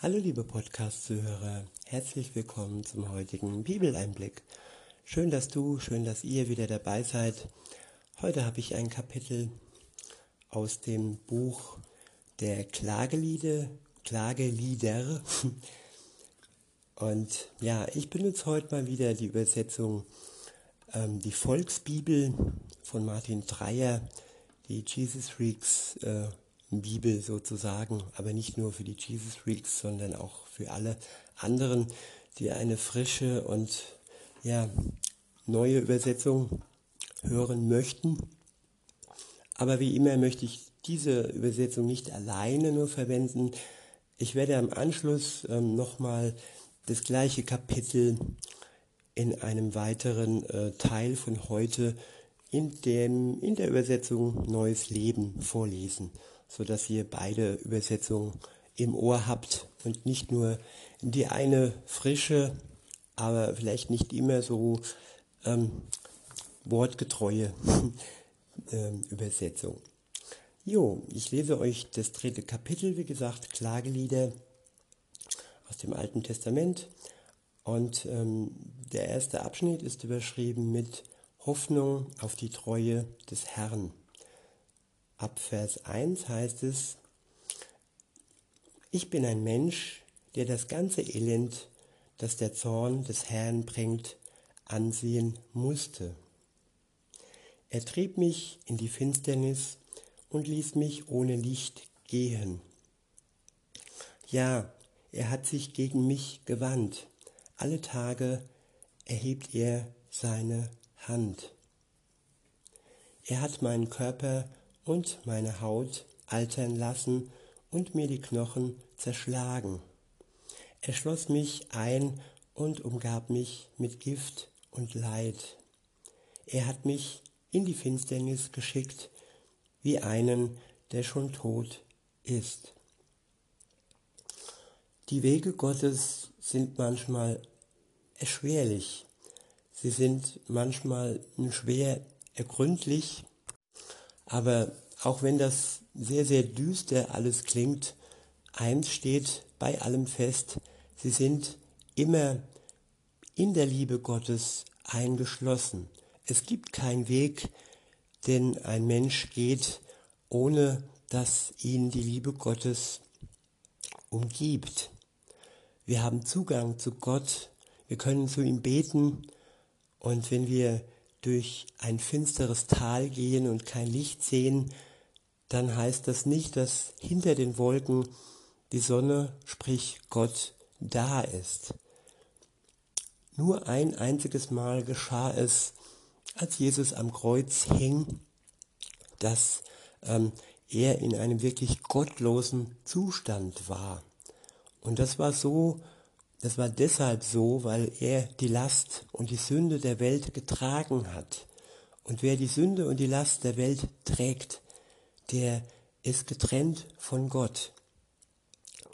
Hallo liebe Podcast-Zuhörer, herzlich willkommen zum heutigen Bibeleinblick. Schön, dass du, schön, dass ihr wieder dabei seid. Heute habe ich ein Kapitel aus dem Buch der Klagelieder, Klagelieder. Und ja, ich benutze heute mal wieder die Übersetzung, ähm, die Volksbibel von Martin Dreyer, die Jesus Freaks äh, Bibel sozusagen, aber nicht nur für die Jesus Freaks, sondern auch für alle anderen, die eine frische und ja, neue Übersetzung hören möchten. Aber wie immer möchte ich diese Übersetzung nicht alleine nur verwenden. Ich werde am Anschluss ähm, nochmal das gleiche Kapitel in einem weiteren äh, Teil von heute in, dem, in der Übersetzung Neues Leben vorlesen so dass ihr beide Übersetzungen im Ohr habt und nicht nur die eine frische, aber vielleicht nicht immer so ähm, wortgetreue ähm, Übersetzung. Jo, ich lese euch das dritte Kapitel, wie gesagt, Klagelieder aus dem Alten Testament. Und ähm, der erste Abschnitt ist überschrieben mit Hoffnung auf die Treue des Herrn. Ab Vers 1 heißt es, ich bin ein Mensch, der das ganze Elend, das der Zorn des Herrn bringt, ansehen musste. Er trieb mich in die Finsternis und ließ mich ohne Licht gehen. Ja, er hat sich gegen mich gewandt. Alle Tage erhebt er seine Hand. Er hat meinen Körper und meine Haut altern lassen und mir die Knochen zerschlagen. Er schloss mich ein und umgab mich mit Gift und Leid. Er hat mich in die Finsternis geschickt, wie einen, der schon tot ist. Die Wege Gottes sind manchmal erschwerlich. Sie sind manchmal schwer ergründlich aber auch wenn das sehr, sehr düster alles klingt, eins steht bei allem fest, sie sind immer in der Liebe Gottes eingeschlossen. Es gibt keinen Weg, den ein Mensch geht, ohne dass ihn die Liebe Gottes umgibt. Wir haben Zugang zu Gott, wir können zu ihm beten und wenn wir durch ein finsteres Tal gehen und kein Licht sehen, dann heißt das nicht, dass hinter den Wolken die Sonne, sprich Gott, da ist. Nur ein einziges Mal geschah es, als Jesus am Kreuz hing, dass ähm, er in einem wirklich gottlosen Zustand war. Und das war so das war deshalb so, weil er die Last und die Sünde der Welt getragen hat. Und wer die Sünde und die Last der Welt trägt, der ist getrennt von Gott.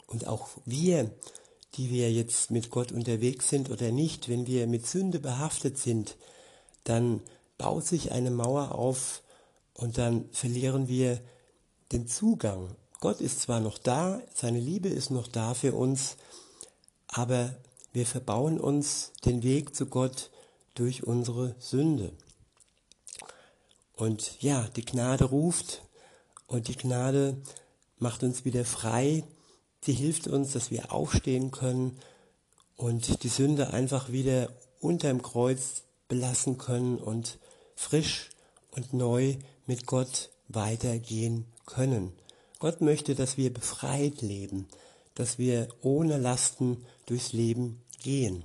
Und auch wir, die wir jetzt mit Gott unterwegs sind oder nicht, wenn wir mit Sünde behaftet sind, dann baut sich eine Mauer auf und dann verlieren wir den Zugang. Gott ist zwar noch da, seine Liebe ist noch da für uns, aber wir verbauen uns den Weg zu Gott durch unsere Sünde. Und ja, die Gnade ruft und die Gnade macht uns wieder frei. Sie hilft uns, dass wir aufstehen können und die Sünde einfach wieder unterm Kreuz belassen können und frisch und neu mit Gott weitergehen können. Gott möchte, dass wir befreit leben, dass wir ohne Lasten durchs Leben gehen.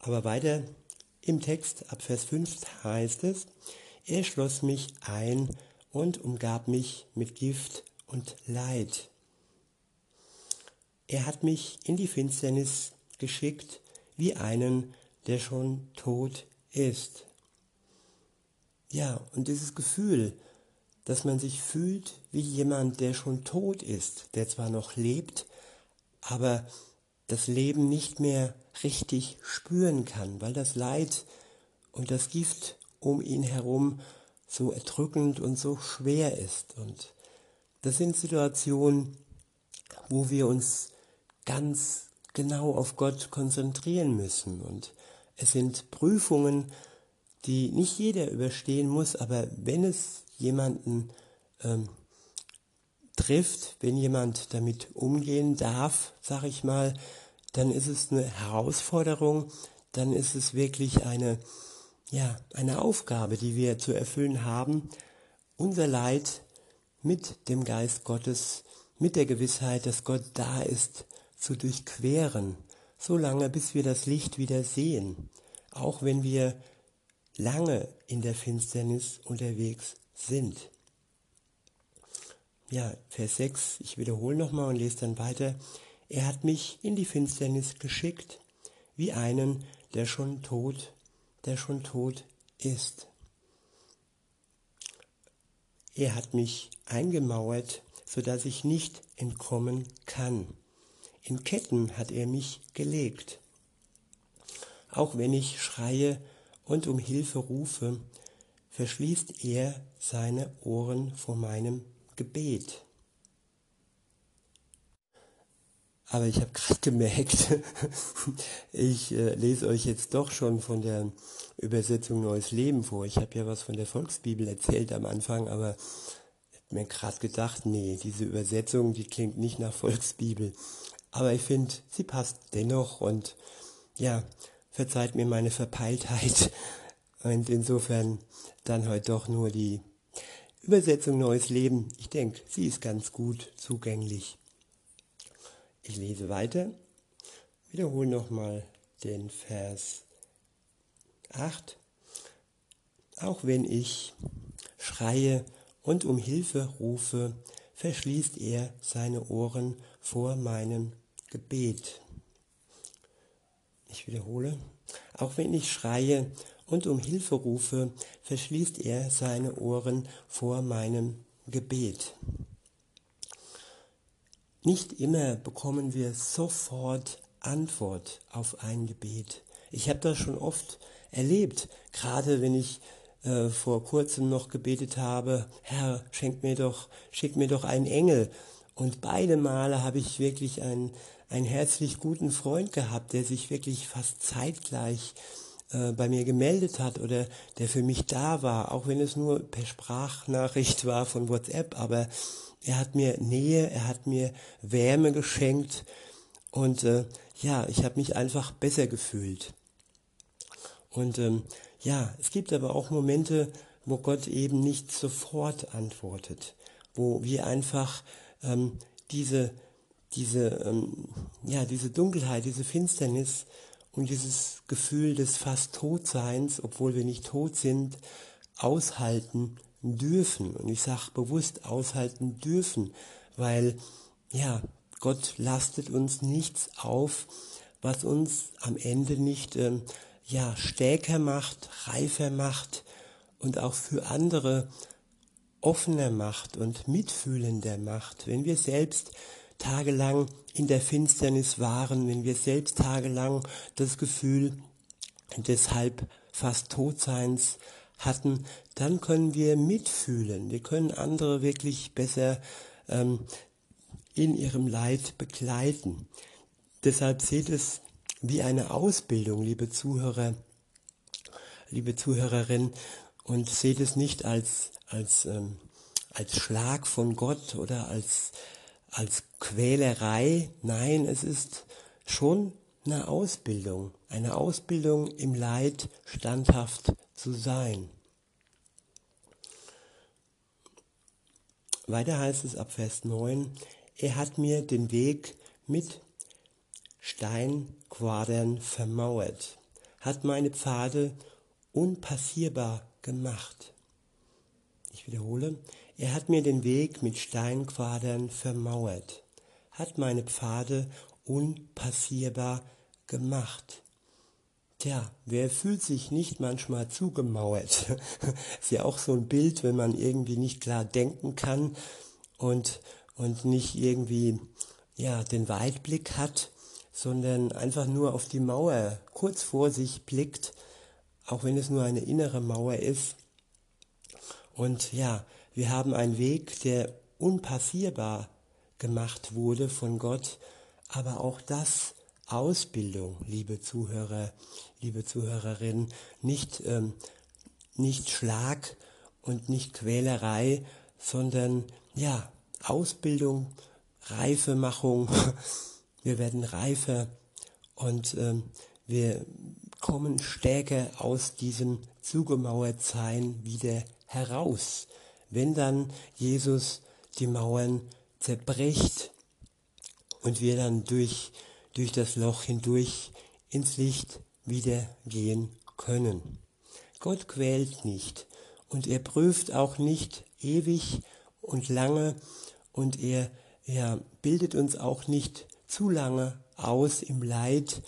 Aber weiter im Text ab Vers 5 heißt es, er schloss mich ein und umgab mich mit Gift und Leid. Er hat mich in die Finsternis geschickt, wie einen, der schon tot ist. Ja, und dieses Gefühl, dass man sich fühlt wie jemand, der schon tot ist, der zwar noch lebt, aber das Leben nicht mehr richtig spüren kann, weil das Leid und das Gift um ihn herum so erdrückend und so schwer ist. Und das sind Situationen, wo wir uns ganz genau auf Gott konzentrieren müssen. Und es sind Prüfungen, die nicht jeder überstehen muss, aber wenn es jemanden ähm, trifft, wenn jemand damit umgehen darf, sag ich mal, dann ist es eine Herausforderung, dann ist es wirklich eine, ja, eine Aufgabe, die wir zu erfüllen haben, unser Leid mit dem Geist Gottes, mit der Gewissheit, dass Gott da ist, zu durchqueren, so lange, bis wir das Licht wieder sehen, auch wenn wir lange in der Finsternis unterwegs sind. Ja, Vers 6, ich wiederhole nochmal und lese dann weiter. Er hat mich in die Finsternis geschickt, wie einen, der schon tot, der schon tot ist. Er hat mich eingemauert, so dass ich nicht entkommen kann. In Ketten hat er mich gelegt. Auch wenn ich schreie und um Hilfe rufe, verschließt er seine Ohren vor meinem Gebet. Aber ich habe gerade gemerkt, ich äh, lese euch jetzt doch schon von der Übersetzung Neues Leben vor. Ich habe ja was von der Volksbibel erzählt am Anfang, aber mir gerade gedacht, nee, diese Übersetzung, die klingt nicht nach Volksbibel. Aber ich finde, sie passt dennoch und ja, verzeiht mir meine Verpeiltheit. Und insofern dann heute doch nur die Übersetzung Neues Leben. Ich denke, sie ist ganz gut zugänglich. Ich lese weiter, wiederhole nochmal den Vers 8. Auch wenn ich schreie und um Hilfe rufe, verschließt er seine Ohren vor meinem Gebet. Ich wiederhole, auch wenn ich schreie und um Hilfe rufe, verschließt er seine Ohren vor meinem Gebet. Nicht immer bekommen wir sofort Antwort auf ein Gebet. Ich habe das schon oft erlebt, gerade wenn ich äh, vor kurzem noch gebetet habe, Herr, schenk mir doch, schick mir doch einen Engel. Und beide Male habe ich wirklich einen, einen herzlich guten Freund gehabt, der sich wirklich fast zeitgleich äh, bei mir gemeldet hat oder der für mich da war, auch wenn es nur per Sprachnachricht war von WhatsApp, aber er hat mir Nähe, er hat mir Wärme geschenkt und äh, ja, ich habe mich einfach besser gefühlt. Und ähm, ja, es gibt aber auch Momente, wo Gott eben nicht sofort antwortet, wo wir einfach ähm, diese, diese, ähm, ja, diese Dunkelheit, diese Finsternis und dieses Gefühl des fast Todseins, obwohl wir nicht tot sind, aushalten dürfen. Und ich sage bewusst aushalten dürfen, weil ja, Gott lastet uns nichts auf, was uns am Ende nicht ähm, ja, stärker macht, reifer macht und auch für andere offener macht und mitfühlender macht. Wenn wir selbst tagelang in der Finsternis waren, wenn wir selbst tagelang das Gefühl deshalb fast Todseins hatten, dann können wir mitfühlen. Wir können andere wirklich besser ähm, in ihrem Leid begleiten. Deshalb seht es wie eine Ausbildung, liebe Zuhörer, liebe Zuhörerin, und seht es nicht als, als, ähm, als Schlag von Gott oder als, als Quälerei. Nein, es ist schon eine Ausbildung, eine Ausbildung im Leid standhaft zu sein. Weiter heißt es ab Vers 9, er hat mir den Weg mit Steinquadern vermauert, hat meine Pfade unpassierbar gemacht. Ich wiederhole, er hat mir den Weg mit Steinquadern vermauert, hat meine Pfade unpassierbar gemacht. Tja, wer fühlt sich nicht manchmal zugemauert? ist ja auch so ein Bild, wenn man irgendwie nicht klar denken kann und, und nicht irgendwie ja, den Weitblick hat sondern einfach nur auf die Mauer kurz vor sich blickt, auch wenn es nur eine innere Mauer ist. Und ja, wir haben einen Weg, der unpassierbar gemacht wurde von Gott, aber auch das Ausbildung, liebe Zuhörer, liebe Zuhörerinnen, nicht, ähm, nicht Schlag und nicht Quälerei, sondern ja, Ausbildung, Reifemachung. Wir werden reifer und ähm, wir kommen stärker aus diesem Zugemauertsein wieder heraus. Wenn dann Jesus die Mauern zerbricht und wir dann durch, durch das Loch hindurch ins Licht wieder gehen können. Gott quält nicht und er prüft auch nicht ewig und lange und er, er bildet uns auch nicht zu lange aus im Leid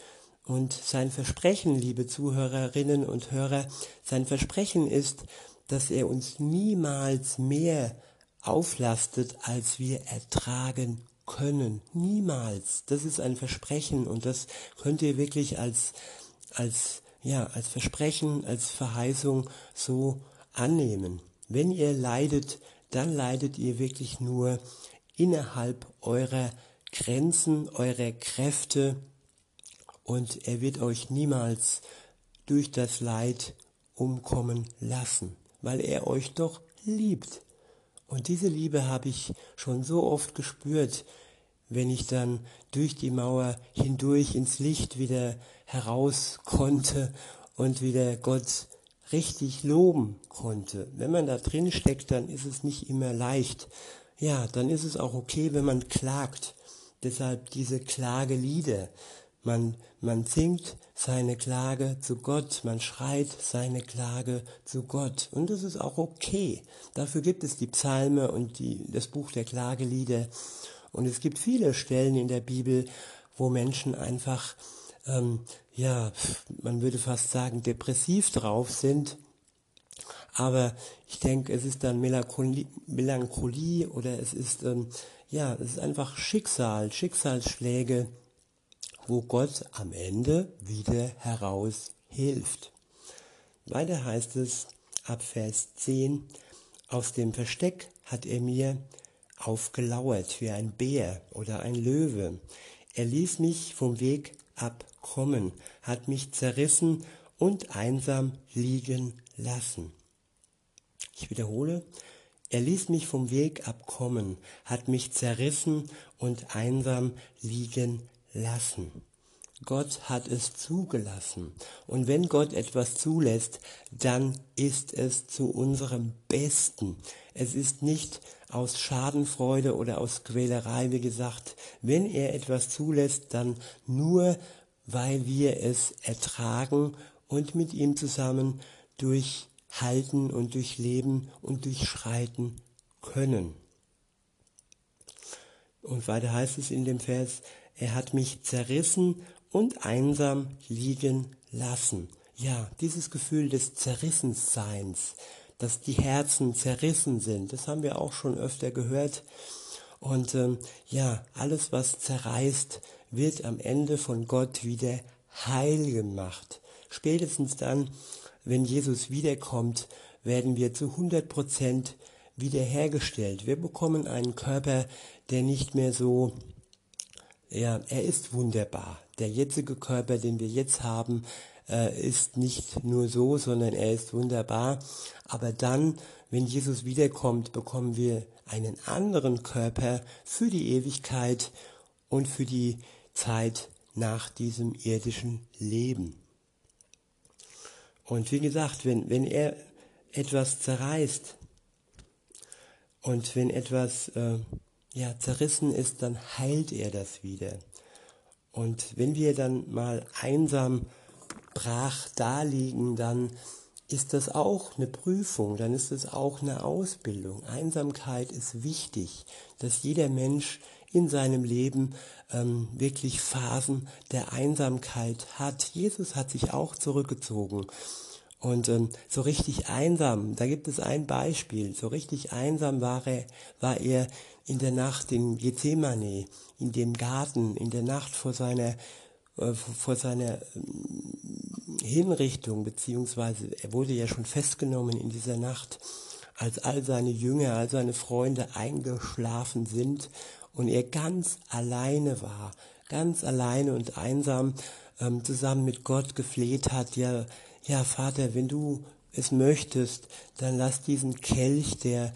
und sein Versprechen, liebe Zuhörerinnen und Hörer, sein Versprechen ist, dass er uns niemals mehr auflastet, als wir ertragen können. Niemals. Das ist ein Versprechen und das könnt ihr wirklich als, als, ja, als Versprechen, als Verheißung so annehmen. Wenn ihr leidet, dann leidet ihr wirklich nur innerhalb eurer Grenzen, eurer Kräfte und er wird euch niemals durch das Leid umkommen lassen, weil er euch doch liebt. Und diese Liebe habe ich schon so oft gespürt, wenn ich dann durch die Mauer hindurch ins Licht wieder heraus konnte und wieder Gott richtig loben konnte. Wenn man da drin steckt, dann ist es nicht immer leicht. Ja, dann ist es auch okay, wenn man klagt. Deshalb diese Klagelieder. Man, man singt seine Klage zu Gott, man schreit seine Klage zu Gott. Und das ist auch okay. Dafür gibt es die Psalme und die, das Buch der Klagelieder. Und es gibt viele Stellen in der Bibel, wo Menschen einfach, ähm, ja, man würde fast sagen, depressiv drauf sind. Aber ich denke, es ist dann Melancholie, Melancholie oder es ist, ähm, ja, es ist einfach Schicksal, Schicksalsschläge, wo Gott am Ende wieder heraus hilft. Weiter heißt es ab Vers 10, aus dem Versteck hat er mir aufgelauert wie ein Bär oder ein Löwe. Er ließ mich vom Weg abkommen, hat mich zerrissen und einsam liegen lassen. Ich wiederhole, er ließ mich vom Weg abkommen, hat mich zerrissen und einsam liegen lassen. Gott hat es zugelassen. Und wenn Gott etwas zulässt, dann ist es zu unserem Besten. Es ist nicht aus Schadenfreude oder aus Quälerei, wie gesagt. Wenn er etwas zulässt, dann nur, weil wir es ertragen und mit ihm zusammen durchhalten und durchleben und durchschreiten können. Und weiter heißt es in dem Vers, er hat mich zerrissen und einsam liegen lassen. Ja, dieses Gefühl des Zerrissenseins, dass die Herzen zerrissen sind, das haben wir auch schon öfter gehört. Und ähm, ja, alles, was zerreißt, wird am Ende von Gott wieder heil gemacht. Spätestens dann, wenn Jesus wiederkommt, werden wir zu 100 Prozent wiederhergestellt. Wir bekommen einen Körper, der nicht mehr so ja, er ist wunderbar. Der jetzige Körper, den wir jetzt haben, äh, ist nicht nur so, sondern er ist wunderbar. Aber dann, wenn Jesus wiederkommt, bekommen wir einen anderen Körper für die Ewigkeit und für die Zeit nach diesem irdischen Leben. Und wie gesagt, wenn, wenn er etwas zerreißt und wenn etwas äh, ja, zerrissen ist, dann heilt er das wieder. Und wenn wir dann mal einsam brach daliegen, dann ist das auch eine Prüfung, dann ist es auch eine Ausbildung. Einsamkeit ist wichtig, dass jeder Mensch in seinem Leben ähm, wirklich Phasen der Einsamkeit hat. Jesus hat sich auch zurückgezogen. Und ähm, so richtig einsam, da gibt es ein Beispiel, so richtig einsam war er, war er in der Nacht in Gethsemane, in dem Garten, in der Nacht vor seiner, äh, vor seiner äh, Hinrichtung, beziehungsweise er wurde ja schon festgenommen in dieser Nacht, als all seine Jünger, all seine Freunde eingeschlafen sind und er ganz alleine war, ganz alleine und einsam ähm, zusammen mit Gott gefleht hat, ja, ja Vater, wenn du es möchtest, dann lass diesen Kelch der,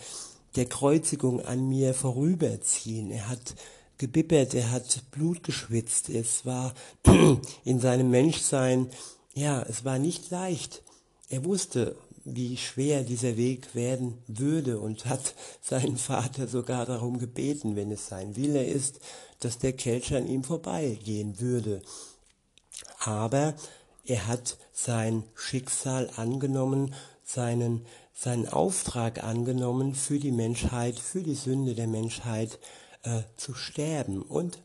der Kreuzigung an mir vorüberziehen. Er hat gebibbert, er hat Blut geschwitzt, es war in seinem Menschsein, ja, es war nicht leicht. Er wusste, wie schwer dieser Weg werden würde und hat seinen Vater sogar darum gebeten, wenn es sein Wille ist, dass der Kelch an ihm vorbeigehen würde. Aber er hat sein Schicksal angenommen, seinen, seinen Auftrag angenommen für die Menschheit, für die Sünde der Menschheit äh, zu sterben und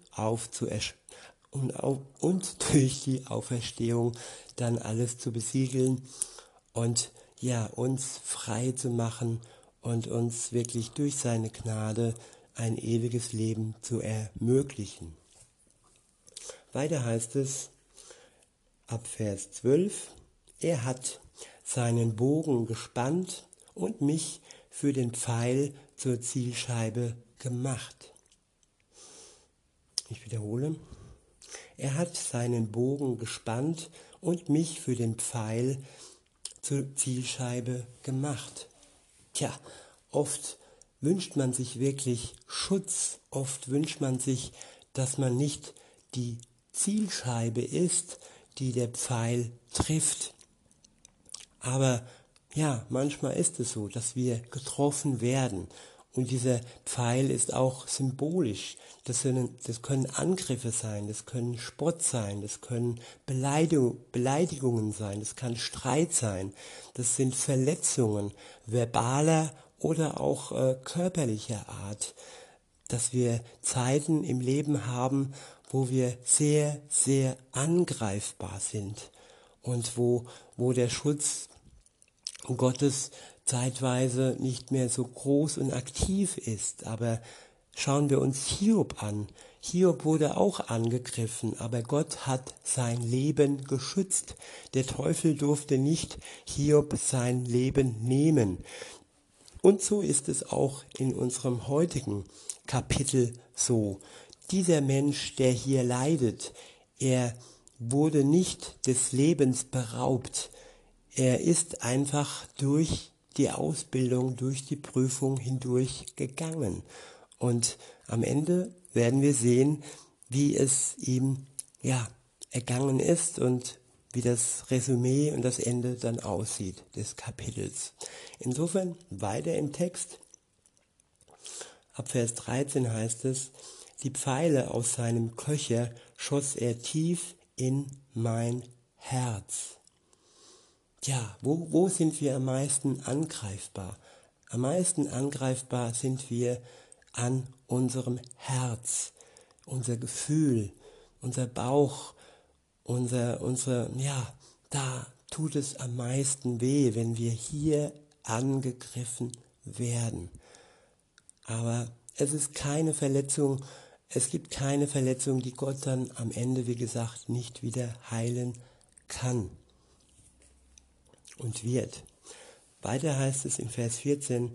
und, und durch die Auferstehung dann alles zu besiegeln und ja, uns frei zu machen und uns wirklich durch seine Gnade ein ewiges Leben zu ermöglichen. Weiter heißt es ab Vers 12, er hat seinen Bogen gespannt und mich für den Pfeil zur Zielscheibe gemacht. Ich wiederhole, er hat seinen Bogen gespannt und mich für den Pfeil zur Zielscheibe gemacht. Tja, oft wünscht man sich wirklich Schutz, oft wünscht man sich, dass man nicht die Zielscheibe ist, die der Pfeil trifft. Aber ja, manchmal ist es so, dass wir getroffen werden und dieser Pfeil ist auch symbolisch. Das, sind, das können Angriffe sein, das können Spott sein, das können Beleidigung, Beleidigungen sein, das kann Streit sein, das sind Verletzungen verbaler oder auch äh, körperlicher Art, dass wir Zeiten im Leben haben, wo wir sehr, sehr angreifbar sind und wo, wo der Schutz Gottes zeitweise nicht mehr so groß und aktiv ist. Aber schauen wir uns Hiob an. Hiob wurde auch angegriffen, aber Gott hat sein Leben geschützt. Der Teufel durfte nicht Hiob sein Leben nehmen. Und so ist es auch in unserem heutigen Kapitel so. Dieser Mensch, der hier leidet, er wurde nicht des Lebens beraubt. Er ist einfach durch die Ausbildung, durch die Prüfung hindurch gegangen. Und am Ende werden wir sehen, wie es ihm ja ergangen ist und wie das Resümee und das Ende dann aussieht des Kapitels. Insofern weiter im Text. Ab Vers 13 heißt es, die Pfeile aus seinem Köcher schoss er tief in mein Herz. Tja, wo, wo sind wir am meisten angreifbar? Am meisten angreifbar sind wir an unserem Herz, unser Gefühl, unser Bauch, unser, unser, ja, da tut es am meisten weh, wenn wir hier angegriffen werden. Aber es ist keine Verletzung, es gibt keine Verletzung, die Gott dann am Ende, wie gesagt, nicht wieder heilen kann und wird. Weiter heißt es im Vers 14,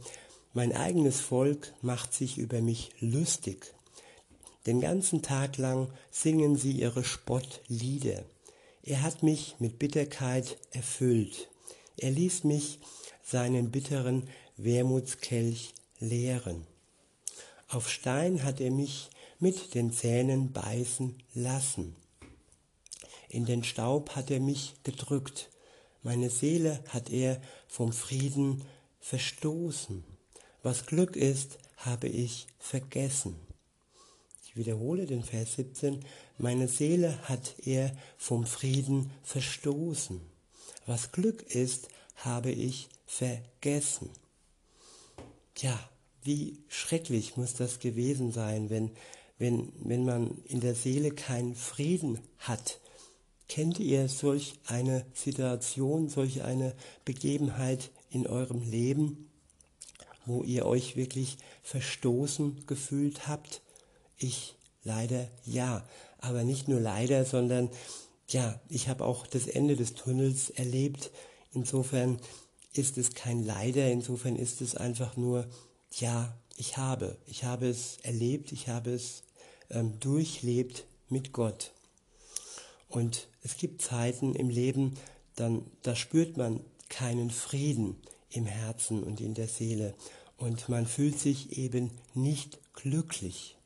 mein eigenes Volk macht sich über mich lustig. Den ganzen Tag lang singen sie ihre Spottlieder. Er hat mich mit Bitterkeit erfüllt. Er ließ mich seinen bitteren Wermutskelch leeren. Auf Stein hat er mich mit den Zähnen beißen lassen. In den Staub hat er mich gedrückt. Meine Seele hat er vom Frieden verstoßen. Was Glück ist, habe ich vergessen. Ich wiederhole den Vers 17. Meine Seele hat er vom Frieden verstoßen. Was Glück ist, habe ich vergessen. Tja, wie schrecklich muss das gewesen sein, wenn, wenn, wenn man in der Seele keinen Frieden hat, Kennt ihr solch eine Situation, solch eine Begebenheit in eurem Leben, wo ihr euch wirklich verstoßen gefühlt habt? Ich leider ja, aber nicht nur leider, sondern ja, ich habe auch das Ende des Tunnels erlebt. Insofern ist es kein Leider, insofern ist es einfach nur ja ich habe. Ich habe es erlebt, ich habe es ähm, durchlebt mit Gott. Und es gibt Zeiten im Leben, dann da spürt man keinen Frieden im Herzen und in der Seele und man fühlt sich eben nicht glücklich.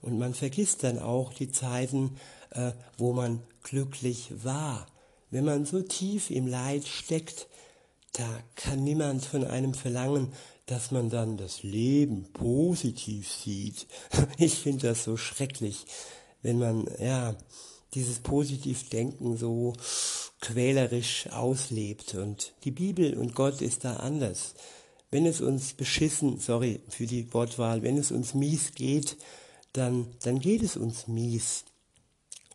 Und man vergisst dann auch die Zeiten, äh, wo man glücklich war. Wenn man so tief im Leid steckt, da kann niemand von einem verlangen, dass man dann das Leben positiv sieht. Ich finde das so schrecklich, wenn man ja dieses Positivdenken so quälerisch auslebt. Und die Bibel und Gott ist da anders. Wenn es uns beschissen, sorry für die Wortwahl, wenn es uns mies geht, dann, dann geht es uns mies.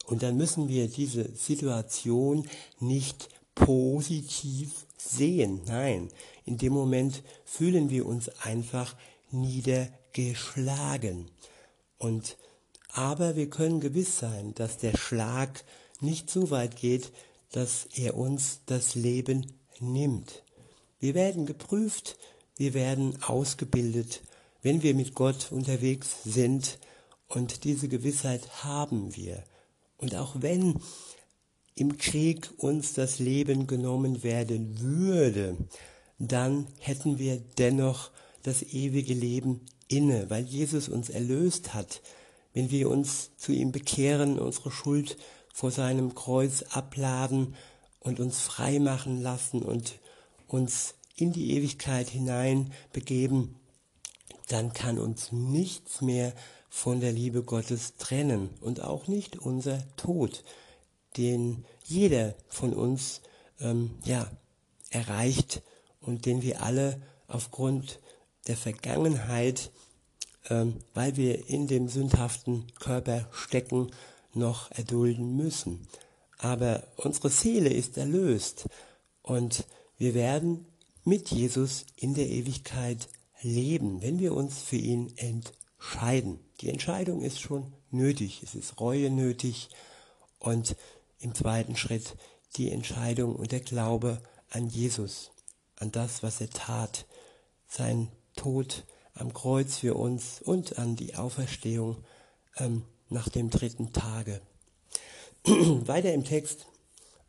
Und dann müssen wir diese Situation nicht positiv sehen. Nein, in dem Moment fühlen wir uns einfach niedergeschlagen. Und aber wir können gewiss sein, dass der Schlag nicht so weit geht, dass er uns das Leben nimmt. Wir werden geprüft, wir werden ausgebildet, wenn wir mit Gott unterwegs sind und diese Gewissheit haben wir. Und auch wenn im Krieg uns das Leben genommen werden würde, dann hätten wir dennoch das ewige Leben inne, weil Jesus uns erlöst hat. Wenn wir uns zu ihm bekehren, unsere Schuld vor seinem Kreuz abladen und uns frei machen lassen und uns in die Ewigkeit hinein begeben, dann kann uns nichts mehr von der Liebe Gottes trennen und auch nicht unser Tod, den jeder von uns ähm, ja erreicht und den wir alle aufgrund der Vergangenheit, ähm, weil wir in dem sündhaften Körper stecken, noch erdulden müssen. Aber unsere Seele ist erlöst und wir werden mit Jesus in der Ewigkeit leben, wenn wir uns für ihn entscheiden. Die Entscheidung ist schon nötig, es ist Reue nötig und im zweiten Schritt die Entscheidung und der Glaube an Jesus, an das, was er tat, sein Tod am Kreuz für uns und an die Auferstehung ähm, nach dem dritten Tage. Weiter im Text,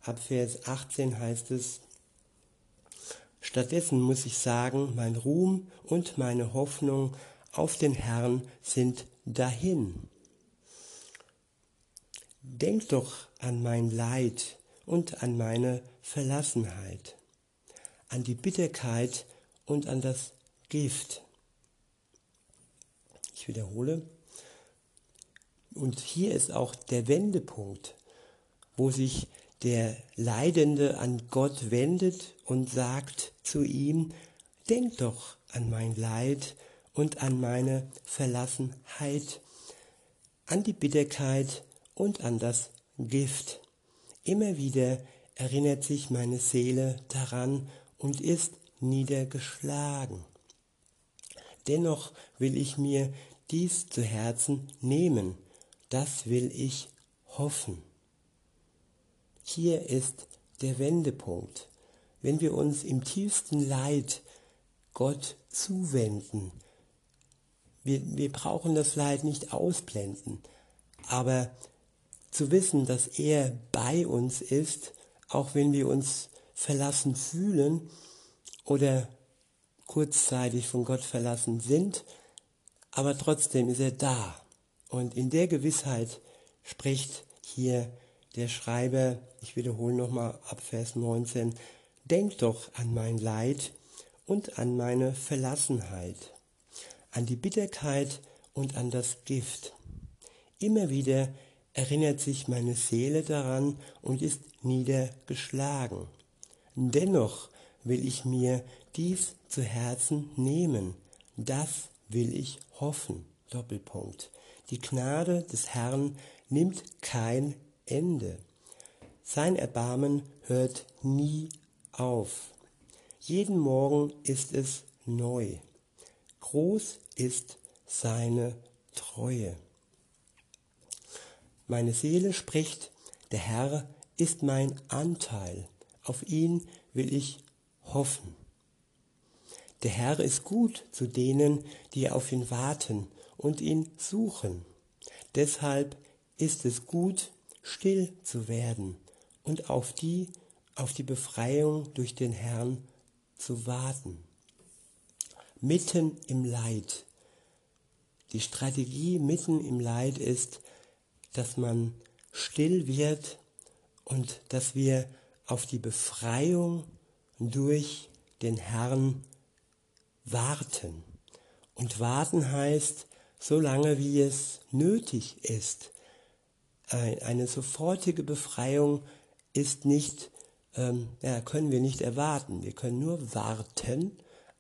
ab Vers 18 heißt es, Stattdessen muss ich sagen, mein Ruhm und meine Hoffnung auf den Herrn sind dahin. Denk doch an mein Leid und an meine Verlassenheit, an die Bitterkeit und an das Gift. Ich wiederhole. Und hier ist auch der Wendepunkt, wo sich der Leidende an Gott wendet und sagt zu ihm, denk doch an mein Leid und an meine Verlassenheit, an die Bitterkeit und an das Gift. Immer wieder erinnert sich meine Seele daran und ist niedergeschlagen. Dennoch will ich mir dies zu Herzen nehmen, das will ich hoffen. Hier ist der Wendepunkt. Wenn wir uns im tiefsten Leid Gott zuwenden, wir, wir brauchen das Leid nicht ausblenden, aber zu wissen, dass er bei uns ist, auch wenn wir uns verlassen fühlen oder kurzzeitig von Gott verlassen sind, aber trotzdem ist er da. Und in der Gewissheit spricht hier der Schreiber, ich wiederhole nochmal ab Vers 19, denk doch an mein Leid und an meine Verlassenheit, an die Bitterkeit und an das Gift. Immer wieder erinnert sich meine Seele daran und ist niedergeschlagen. Dennoch will ich mir dies zu Herzen nehmen, das will ich hoffen. Doppelpunkt. Die Gnade des Herrn nimmt kein Ende. Sein Erbarmen hört nie auf. Jeden Morgen ist es neu. Groß ist seine Treue. Meine Seele spricht, der Herr ist mein Anteil, auf ihn will ich hoffen. Der Herr ist gut zu denen, die auf ihn warten und ihn suchen. Deshalb ist es gut, still zu werden und auf die, auf die Befreiung durch den Herrn zu warten. Mitten im Leid. Die Strategie mitten im Leid ist, dass man still wird und dass wir auf die Befreiung durch den Herrn warten. Und warten heißt, so lange wie es nötig ist. Eine sofortige Befreiung ist nicht, ähm, ja, können wir nicht erwarten. Wir können nur warten,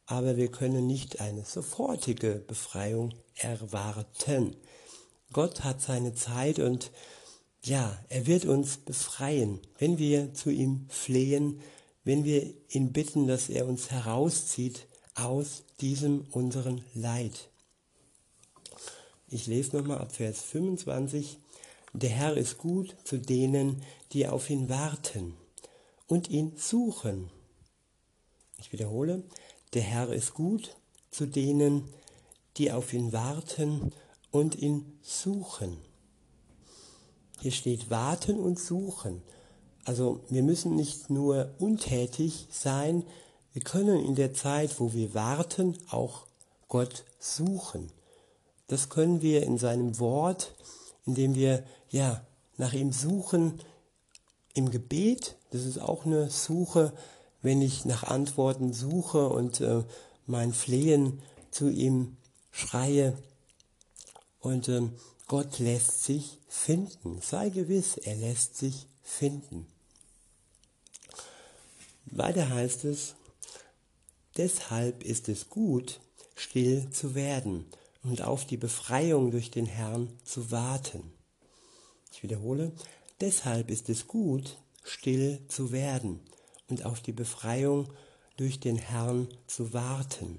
aber wir können nicht eine sofortige Befreiung erwarten. Gott hat seine Zeit und ja, er wird uns befreien, wenn wir zu ihm flehen, wenn wir ihn bitten, dass er uns herauszieht aus diesem unseren Leid. Ich lese nochmal ab Vers 25. Der Herr ist gut zu denen, die auf ihn warten und ihn suchen. Ich wiederhole, der Herr ist gut zu denen, die auf ihn warten und ihn suchen. Hier steht warten und suchen. Also wir müssen nicht nur untätig sein, wir können in der Zeit, wo wir warten, auch Gott suchen. Das können wir in seinem Wort, indem wir ja nach ihm suchen im Gebet. Das ist auch eine Suche, wenn ich nach Antworten suche und äh, mein Flehen zu ihm schreie. Und äh, Gott lässt sich finden. Sei gewiss, er lässt sich finden. Weiter heißt es, deshalb ist es gut, still zu werden und auf die Befreiung durch den Herrn zu warten. Ich wiederhole, deshalb ist es gut, still zu werden und auf die Befreiung durch den Herrn zu warten.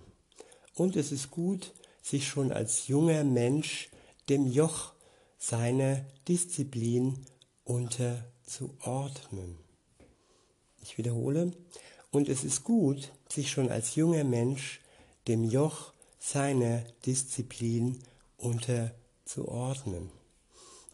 Und es ist gut, sich schon als junger Mensch dem Joch seiner Disziplin unterzuordnen. Ich wiederhole, und es ist gut, sich schon als junger Mensch dem Joch seiner Disziplin unterzuordnen.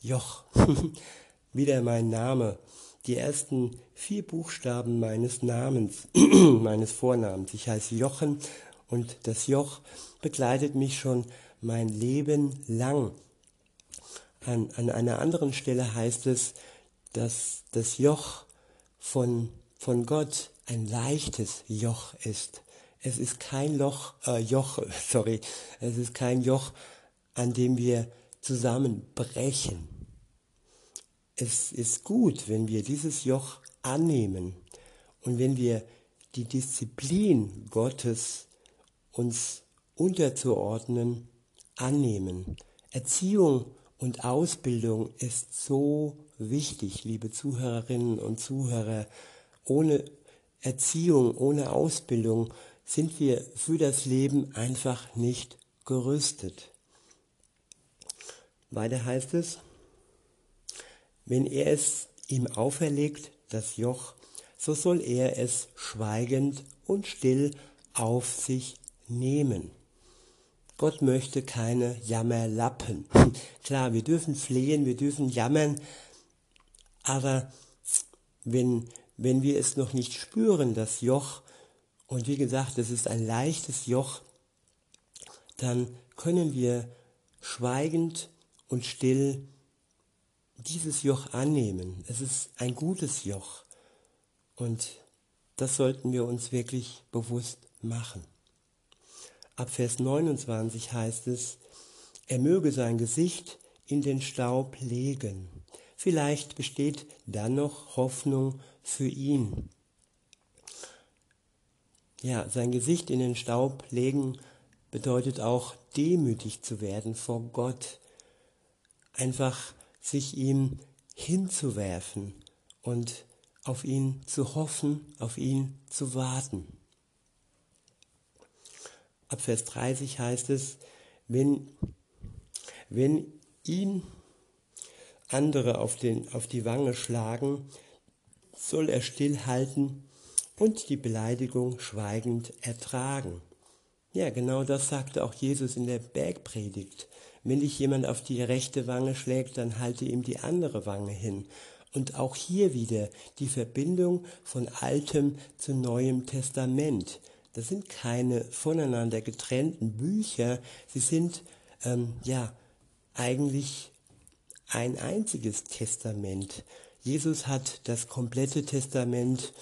Joch, wieder mein Name, die ersten vier Buchstaben meines Namens, meines Vornamens. Ich heiße Jochen und das Joch begleitet mich schon mein Leben lang. An, an einer anderen Stelle heißt es, dass das Joch von, von Gott ein leichtes Joch ist. Es ist kein Loch, äh, Joch, sorry, es ist kein Joch, an dem wir zusammenbrechen. Es ist gut, wenn wir dieses Joch annehmen und wenn wir die Disziplin Gottes uns unterzuordnen annehmen. Erziehung und Ausbildung ist so wichtig, liebe Zuhörerinnen und Zuhörer. Ohne Erziehung, ohne Ausbildung sind wir für das Leben einfach nicht gerüstet. Weiter heißt es, wenn er es ihm auferlegt, das Joch, so soll er es schweigend und still auf sich nehmen. Gott möchte keine Jammerlappen. Klar, wir dürfen flehen, wir dürfen jammern, aber wenn, wenn wir es noch nicht spüren, das Joch, und wie gesagt, es ist ein leichtes Joch, dann können wir schweigend und still dieses Joch annehmen. Es ist ein gutes Joch und das sollten wir uns wirklich bewusst machen. Ab Vers 29 heißt es, er möge sein Gesicht in den Staub legen. Vielleicht besteht dann noch Hoffnung für ihn. Ja, sein Gesicht in den Staub legen bedeutet auch demütig zu werden vor Gott. Einfach sich ihm hinzuwerfen und auf ihn zu hoffen, auf ihn zu warten. Ab Vers 30 heißt es, wenn, wenn ihn andere auf, den, auf die Wange schlagen, soll er stillhalten und die Beleidigung schweigend ertragen. Ja, genau das sagte auch Jesus in der Bergpredigt. Wenn dich jemand auf die rechte Wange schlägt, dann halte ihm die andere Wange hin. Und auch hier wieder die Verbindung von Altem zu Neuem Testament. Das sind keine voneinander getrennten Bücher, sie sind ähm, ja eigentlich ein einziges Testament. Jesus hat das komplette Testament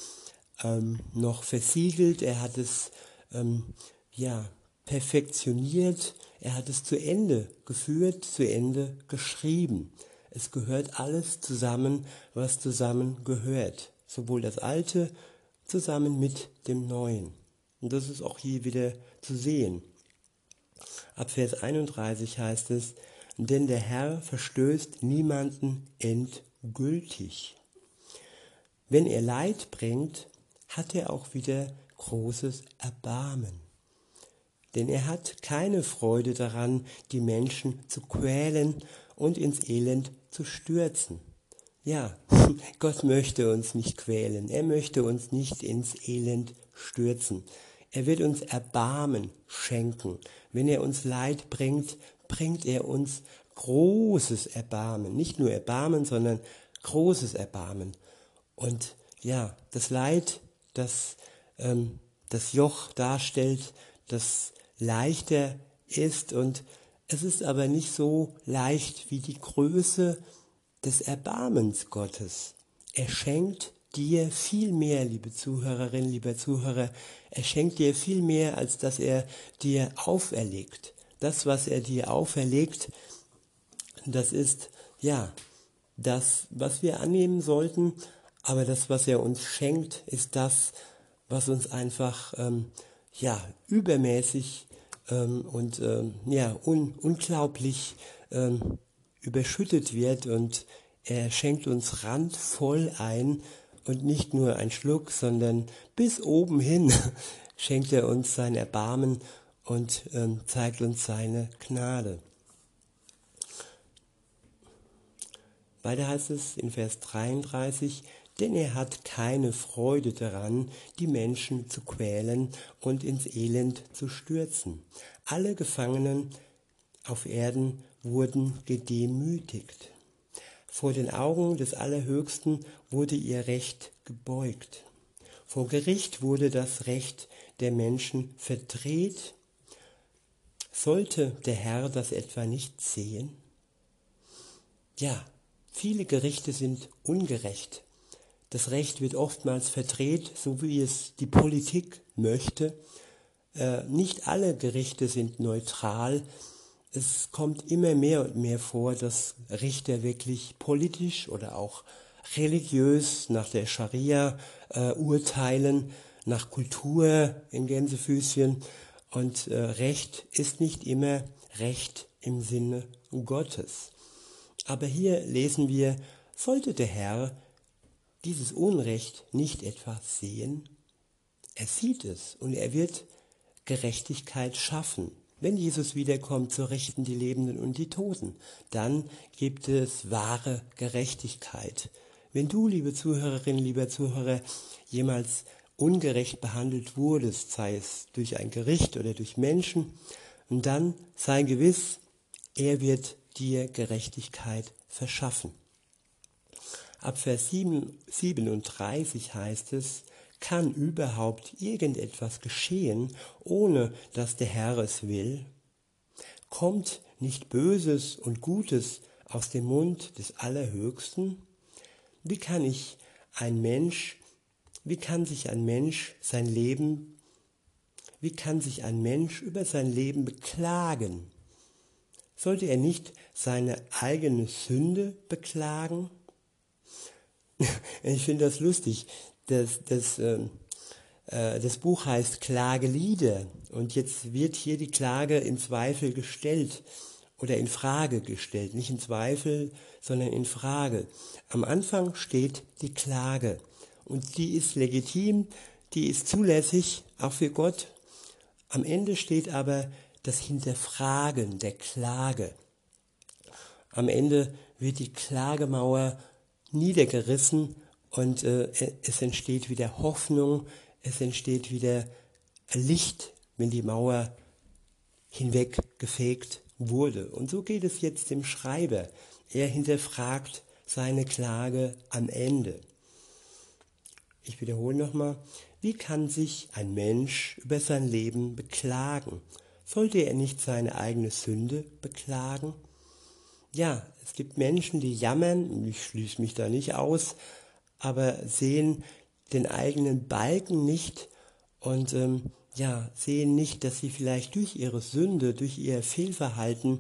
ähm, noch versiegelt, er hat es ähm, ja perfektioniert, er hat es zu Ende geführt, zu Ende geschrieben. Es gehört alles zusammen, was zusammen gehört. Sowohl das Alte zusammen mit dem Neuen. Und das ist auch hier wieder zu sehen. Ab Vers 31 heißt es, denn der Herr verstößt niemanden endgültig. Wenn er Leid bringt, hat er auch wieder großes Erbarmen. Denn er hat keine Freude daran, die Menschen zu quälen und ins Elend zu stürzen. Ja, Gott möchte uns nicht quälen, er möchte uns nicht ins Elend stürzen. Er wird uns Erbarmen schenken. Wenn er uns Leid bringt, bringt er uns großes Erbarmen. Nicht nur Erbarmen, sondern großes Erbarmen. Und ja, das Leid, das ähm, das Joch darstellt, das leichter ist und es ist aber nicht so leicht wie die Größe des Erbarmens Gottes. Er schenkt dir viel mehr, liebe Zuhörerin, lieber Zuhörer, er schenkt dir viel mehr, als dass er dir auferlegt. Das, was er dir auferlegt, das ist, ja, das, was wir annehmen sollten, aber das, was er uns schenkt, ist das, was uns einfach, ähm, ja, übermäßig ähm, und, ähm, ja, un unglaublich ähm, überschüttet wird. Und er schenkt uns randvoll ein und nicht nur ein Schluck, sondern bis oben hin schenkt er uns sein Erbarmen und ähm, zeigt uns seine Gnade. Weiter heißt es in Vers 33, denn er hat keine Freude daran, die Menschen zu quälen und ins Elend zu stürzen. Alle Gefangenen auf Erden wurden gedemütigt. Vor den Augen des Allerhöchsten wurde ihr Recht gebeugt. Vor Gericht wurde das Recht der Menschen verdreht. Sollte der Herr das etwa nicht sehen? Ja, viele Gerichte sind ungerecht. Das Recht wird oftmals verdreht, so wie es die Politik möchte. Äh, nicht alle Gerichte sind neutral es kommt immer mehr und mehr vor, dass Richter wirklich politisch oder auch religiös nach der Scharia äh, urteilen, nach Kultur in Gänsefüßchen. Und äh, Recht ist nicht immer Recht im Sinne Gottes. Aber hier lesen wir, sollte der Herr dieses Unrecht nicht etwas sehen? Er sieht es und er wird Gerechtigkeit schaffen. Wenn Jesus wiederkommt, so richten die Lebenden und die Toten. Dann gibt es wahre Gerechtigkeit. Wenn du, liebe Zuhörerin, lieber Zuhörer, jemals ungerecht behandelt wurdest, sei es durch ein Gericht oder durch Menschen, dann sei gewiss, er wird dir Gerechtigkeit verschaffen. Ab Vers 37 heißt es, kann überhaupt irgendetwas geschehen, ohne dass der Herr es will? Kommt nicht Böses und Gutes aus dem Mund des Allerhöchsten? Wie kann ich ein Mensch, wie kann sich ein Mensch sein Leben, wie kann sich ein Mensch über sein Leben beklagen? Sollte er nicht seine eigene Sünde beklagen? Ich finde das lustig das, das, ähm, äh, das Buch heißt Klagelieder und jetzt wird hier die Klage in Zweifel gestellt oder in Frage gestellt. Nicht in Zweifel, sondern in Frage. Am Anfang steht die Klage und die ist legitim, die ist zulässig, auch für Gott. Am Ende steht aber das Hinterfragen der Klage. Am Ende wird die Klagemauer niedergerissen und äh, es entsteht wieder Hoffnung, es entsteht wieder Licht, wenn die Mauer hinweggefegt wurde. Und so geht es jetzt dem Schreiber. Er hinterfragt seine Klage am Ende. Ich wiederhole nochmal, wie kann sich ein Mensch über sein Leben beklagen? Sollte er nicht seine eigene Sünde beklagen? Ja, es gibt Menschen, die jammern, ich schließe mich da nicht aus, aber sehen den eigenen Balken nicht und ähm, ja, sehen nicht, dass sie vielleicht durch ihre Sünde, durch ihr Fehlverhalten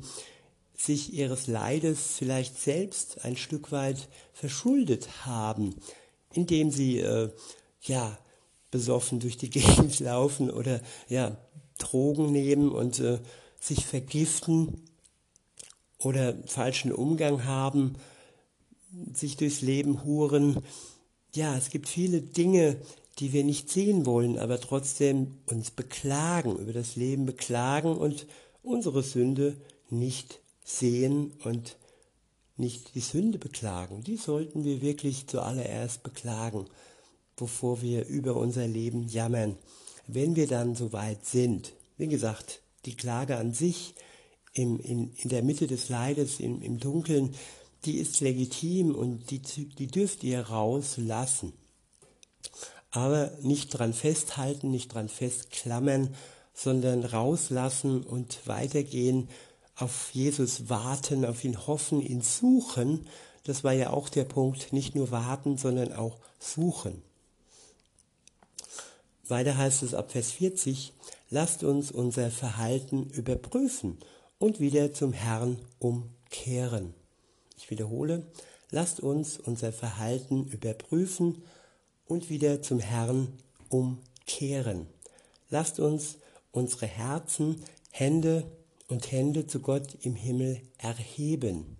sich ihres Leides vielleicht selbst ein Stück weit verschuldet haben, indem sie äh, ja besoffen durch die Gegend laufen oder ja Drogen nehmen und äh, sich vergiften oder falschen Umgang haben, sich durchs Leben huren. Ja, es gibt viele Dinge, die wir nicht sehen wollen, aber trotzdem uns beklagen, über das Leben beklagen und unsere Sünde nicht sehen und nicht die Sünde beklagen. Die sollten wir wirklich zuallererst beklagen, bevor wir über unser Leben jammern. Wenn wir dann soweit sind, wie gesagt, die Klage an sich im, in, in der Mitte des Leides, im, im Dunkeln, die ist legitim und die, die dürft ihr rauslassen aber nicht dran festhalten, nicht dran festklammern, sondern rauslassen und weitergehen, auf Jesus warten, auf ihn hoffen, ihn suchen. Das war ja auch der Punkt, nicht nur warten, sondern auch suchen. Weiter heißt es ab Vers 40, lasst uns unser Verhalten überprüfen und wieder zum Herrn umkehren. Ich wiederhole, lasst uns unser Verhalten überprüfen und wieder zum Herrn umkehren. Lasst uns unsere Herzen, Hände und Hände zu Gott im Himmel erheben.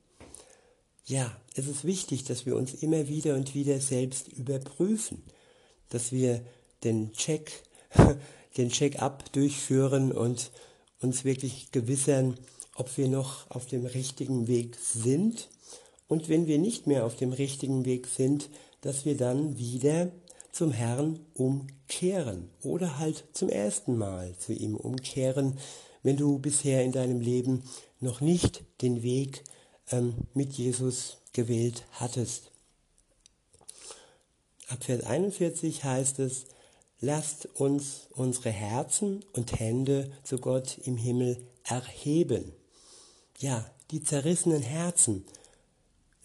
Ja, es ist wichtig, dass wir uns immer wieder und wieder selbst überprüfen, dass wir den Check, den Check-up durchführen und uns wirklich gewissern, ob wir noch auf dem richtigen Weg sind. Und wenn wir nicht mehr auf dem richtigen Weg sind, dass wir dann wieder zum Herrn umkehren oder halt zum ersten Mal zu ihm umkehren, wenn du bisher in deinem Leben noch nicht den Weg ähm, mit Jesus gewählt hattest. Ab Vers 41 heißt es, lasst uns unsere Herzen und Hände zu Gott im Himmel erheben. Ja, die zerrissenen Herzen,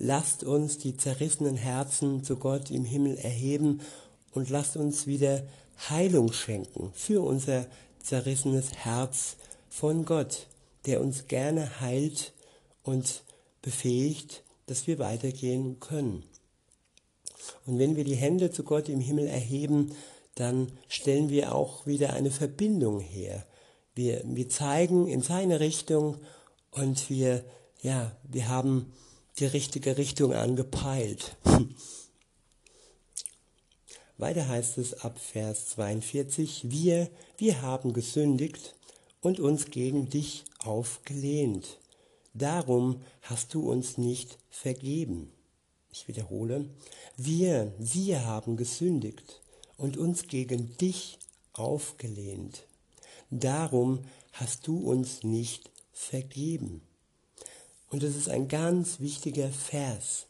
Lasst uns die zerrissenen Herzen zu Gott im Himmel erheben und lasst uns wieder Heilung schenken für unser zerrissenes Herz von Gott, der uns gerne heilt und befähigt, dass wir weitergehen können. Und wenn wir die Hände zu Gott im Himmel erheben, dann stellen wir auch wieder eine Verbindung her. Wir, wir zeigen in seine Richtung und wir, ja, wir haben die richtige Richtung angepeilt. Weiter heißt es ab Vers 42, wir, wir haben gesündigt und uns gegen dich aufgelehnt. Darum hast du uns nicht vergeben. Ich wiederhole, wir, wir haben gesündigt und uns gegen dich aufgelehnt. Darum hast du uns nicht vergeben. Und das ist ein ganz wichtiger Vers.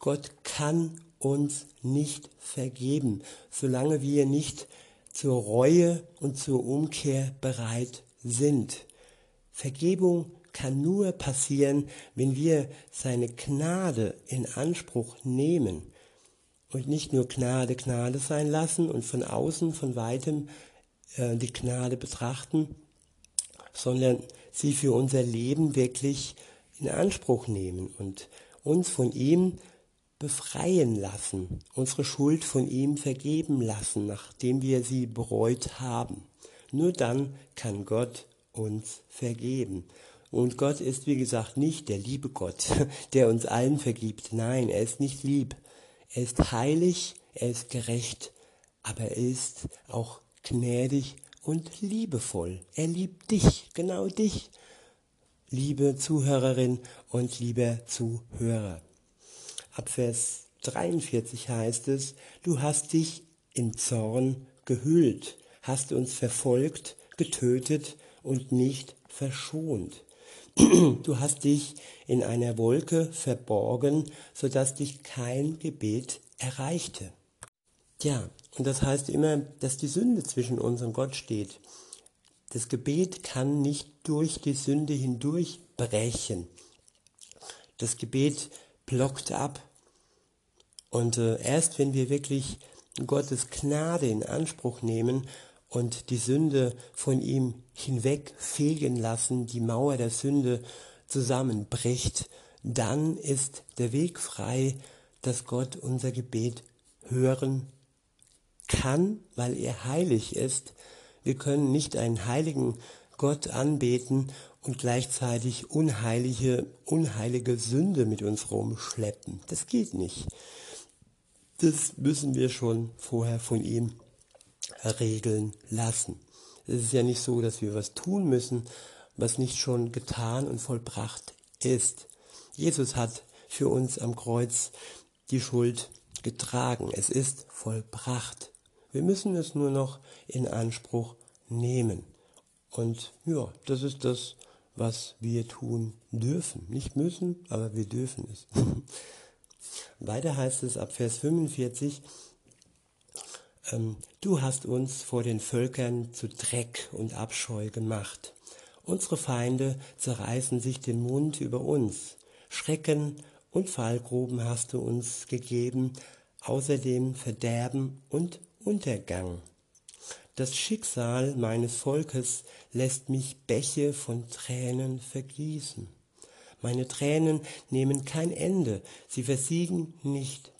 Gott kann uns nicht vergeben, solange wir nicht zur Reue und zur Umkehr bereit sind. Vergebung kann nur passieren, wenn wir seine Gnade in Anspruch nehmen und nicht nur Gnade Gnade sein lassen und von außen, von weitem äh, die Gnade betrachten, sondern sie für unser Leben wirklich in Anspruch nehmen und uns von ihm befreien lassen, unsere Schuld von ihm vergeben lassen, nachdem wir sie bereut haben. Nur dann kann Gott uns vergeben. Und Gott ist, wie gesagt, nicht der liebe Gott, der uns allen vergibt. Nein, er ist nicht lieb. Er ist heilig, er ist gerecht, aber er ist auch gnädig und liebevoll. Er liebt dich, genau dich, liebe Zuhörerin und lieber Zuhörer. Ab Vers 43 heißt es, du hast dich in Zorn gehüllt, hast uns verfolgt, getötet und nicht verschont. Du hast dich in einer Wolke verborgen, sodass dich kein Gebet erreichte. Tja, und das heißt immer, dass die Sünde zwischen uns und Gott steht. Das Gebet kann nicht durch die Sünde hindurch brechen. Das Gebet blockt ab. Und äh, erst wenn wir wirklich Gottes Gnade in Anspruch nehmen und die Sünde von ihm hinwegfegen lassen, die Mauer der Sünde zusammenbricht, dann ist der Weg frei, dass Gott unser Gebet hören kann, weil er heilig ist. Wir können nicht einen heiligen Gott anbeten und gleichzeitig unheilige, unheilige Sünde mit uns rumschleppen. Das geht nicht. Das müssen wir schon vorher von ihm regeln lassen. Es ist ja nicht so, dass wir was tun müssen, was nicht schon getan und vollbracht ist. Jesus hat für uns am Kreuz die Schuld getragen. Es ist vollbracht. Wir müssen es nur noch in Anspruch nehmen. Und ja, das ist das, was wir tun dürfen. Nicht müssen, aber wir dürfen es. Weiter heißt es ab Vers 45, ähm, du hast uns vor den Völkern zu Dreck und Abscheu gemacht. Unsere Feinde zerreißen sich den Mund über uns. Schrecken und Fallgruben hast du uns gegeben, außerdem Verderben und Untergang. Das Schicksal meines Volkes lässt mich Bäche von Tränen vergießen. Meine Tränen nehmen kein Ende, sie versiegen nicht,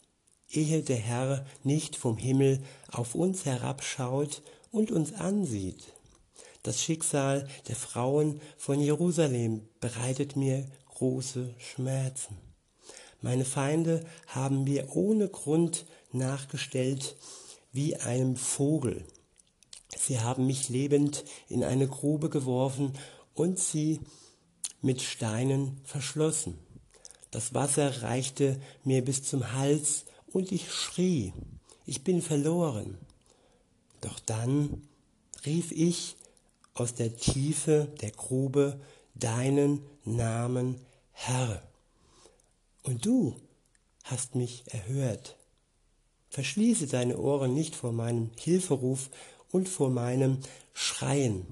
ehe der Herr nicht vom Himmel auf uns herabschaut und uns ansieht. Das Schicksal der Frauen von Jerusalem bereitet mir große Schmerzen. Meine Feinde haben mir ohne Grund nachgestellt, wie einem Vogel. Sie haben mich lebend in eine Grube geworfen und sie mit Steinen verschlossen. Das Wasser reichte mir bis zum Hals und ich schrie, ich bin verloren. Doch dann rief ich aus der Tiefe der Grube deinen Namen Herr. Und du hast mich erhört. Verschließe deine Ohren nicht vor meinem Hilferuf und vor meinem Schreien.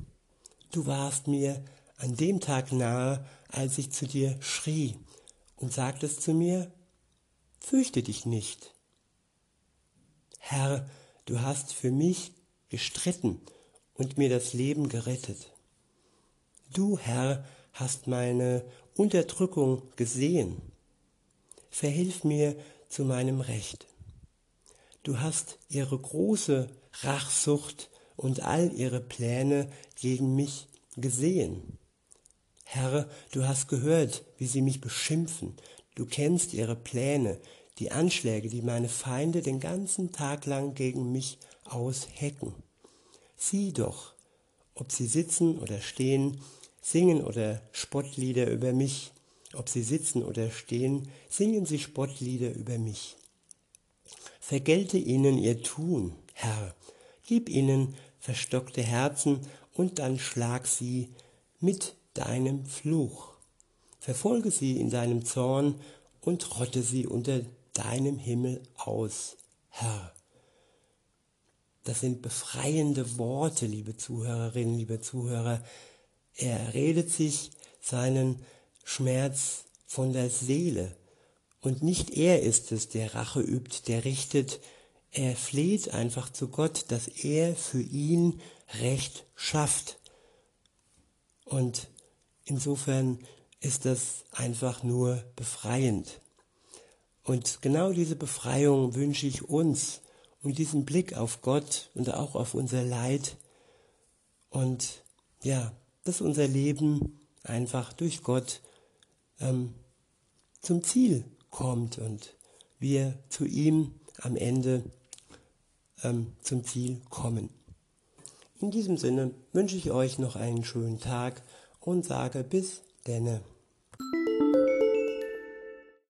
Du warst mir an dem Tag nahe, als ich zu dir schrie und sagtest zu mir, fürchte dich nicht. Herr, du hast für mich gestritten und mir das Leben gerettet. Du, Herr, hast meine Unterdrückung gesehen. Verhilf mir zu meinem Recht. Du hast ihre große Rachsucht und all ihre Pläne gegen mich gesehen. Herr, du hast gehört, wie sie mich beschimpfen. Du kennst ihre Pläne, die Anschläge, die meine Feinde den ganzen Tag lang gegen mich aushecken. Sieh doch, ob sie sitzen oder stehen, singen oder Spottlieder über mich. Ob sie sitzen oder stehen, singen sie Spottlieder über mich. Vergelte ihnen ihr Tun, Herr, gib ihnen verstockte Herzen und dann schlag sie mit deinem Fluch. Verfolge sie in deinem Zorn und rotte sie unter deinem Himmel aus, Herr. Das sind befreiende Worte, liebe Zuhörerinnen, liebe Zuhörer. Er redet sich seinen Schmerz von der Seele, und nicht er ist es, der Rache übt, der richtet. Er fleht einfach zu Gott, dass er für ihn Recht schafft. Und insofern ist das einfach nur befreiend. Und genau diese Befreiung wünsche ich uns und diesen Blick auf Gott und auch auf unser Leid. Und ja, dass unser Leben einfach durch Gott ähm, zum Ziel kommt und wir zu ihm am Ende ähm, zum Ziel kommen. In diesem Sinne wünsche ich euch noch einen schönen Tag und sage bis denne.